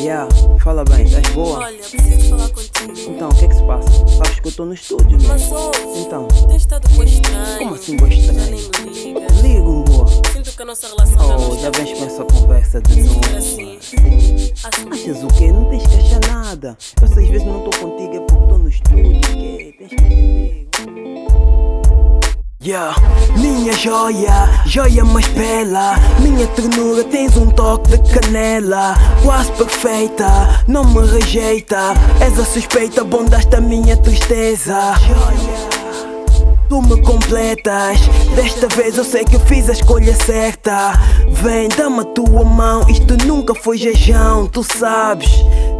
Yeah, fala bem, estás boa? Olha, preciso falar contigo. Então, o que é que se passa? Sabes que eu estou no estúdio, né? Mas ouve, Então, tens estado boa estranho. Como assim, boa estranho? Já nem me liga. ligo, boa. Sinto que a nossa relação Oh, já vens com essa conversa de novo. assim. Sim. assim. Achas o quê? Não tens que achar nada. Eu sei às vezes não estou contigo é porque estou no estúdio. Que tens que entender. Yeah. Minha joia, joia mais bela. Minha ternura tens um toque de canela. Quase perfeita, não me rejeita. És a suspeita, bondaste a minha tristeza Tu me completas, desta vez eu sei que eu fiz a escolha certa. Vem, dá-me a tua mão, isto nunca foi jejão, tu sabes.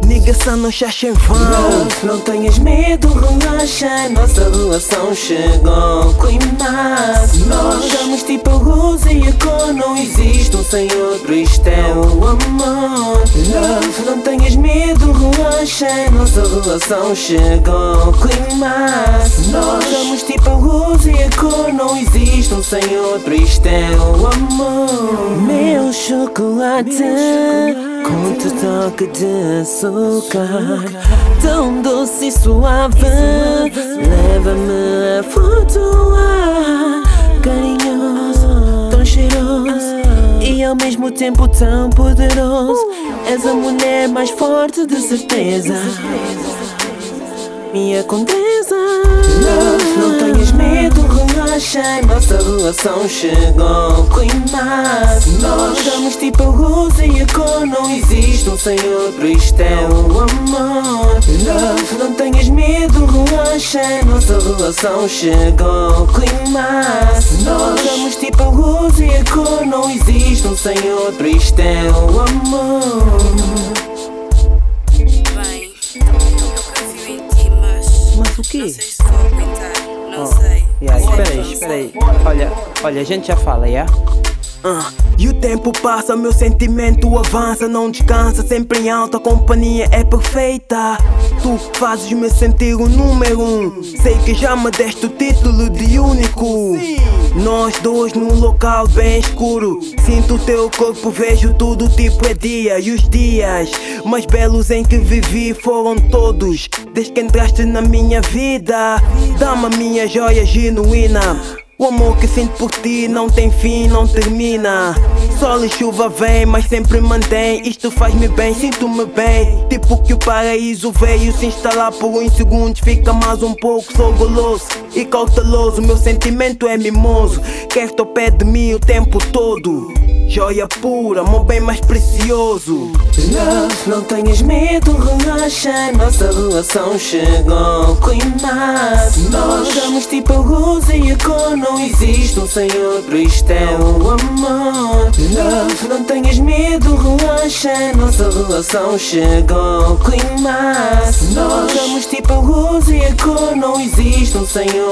Negação não chacha em vão. Love, não tenhas medo, relaxa. Nossa relação chegou ao climax. Nós damos tipo a luz e a cor. Não existe um sem outro, isto é o amor. Love, não tenhas medo, relaxa. Nossa relação chegou ao climax. Nós damos tipo a luz e a cor. Não existe um sem outro, isto é o amor. Meu chocolate. Com teu toque de açúcar Tão doce e suave Leva-me a flutuar mesmo tempo tão poderoso. És a mulher mais forte de certeza. Minha condesa. Love, não tenhas Nossa relação chegou ao climax Nós damos tipo a luz e a cor Não existe um sem outro, isto é o amor Love, não tenhas medo, relaxa Nossa relação chegou ao climax Nós damos tipo luz e a cor Não existe um sem outro, isto é o amor Bem, eu confio em ti, mas. Mas o quê? Vou espera aí, aguentar. espera aí. Olha, olha, a gente já fala, já? Ah, e o tempo passa, meu sentimento avança, não descansa, sempre em alta, a companhia é perfeita. Tu fazes me sentir o número um. Sei que já me deste o título de único. Nós dois num local bem escuro. Sinto o teu corpo, vejo tudo tipo é dia. E os dias mais belos em que vivi foram todos. Desde que entraste na minha vida, dá-me a minha joia genuína. O amor que sinto por ti não tem fim, não termina. Sol e chuva vem, mas sempre mantém. Isto faz-me bem, sinto-me bem. Tipo que o paraíso veio se instalar por uns segundos. Fica mais um pouco, sou goloso e cauteloso. Meu sentimento é mimoso. Quer ao pé de mim o tempo todo. Joia pura, amor bem mais precioso. Love, não tenhas medo, relaxa Nossa relação chegou ao climax. Nós damos tipo a luz e a cor Não existe um outro, isto é o amor. Love, não tenhas medo, relaxa Nossa relação chegou ao climax. Nós damos tipo a luz e a cor Não existe um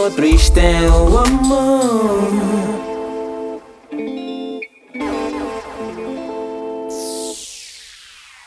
outro, isto é o amor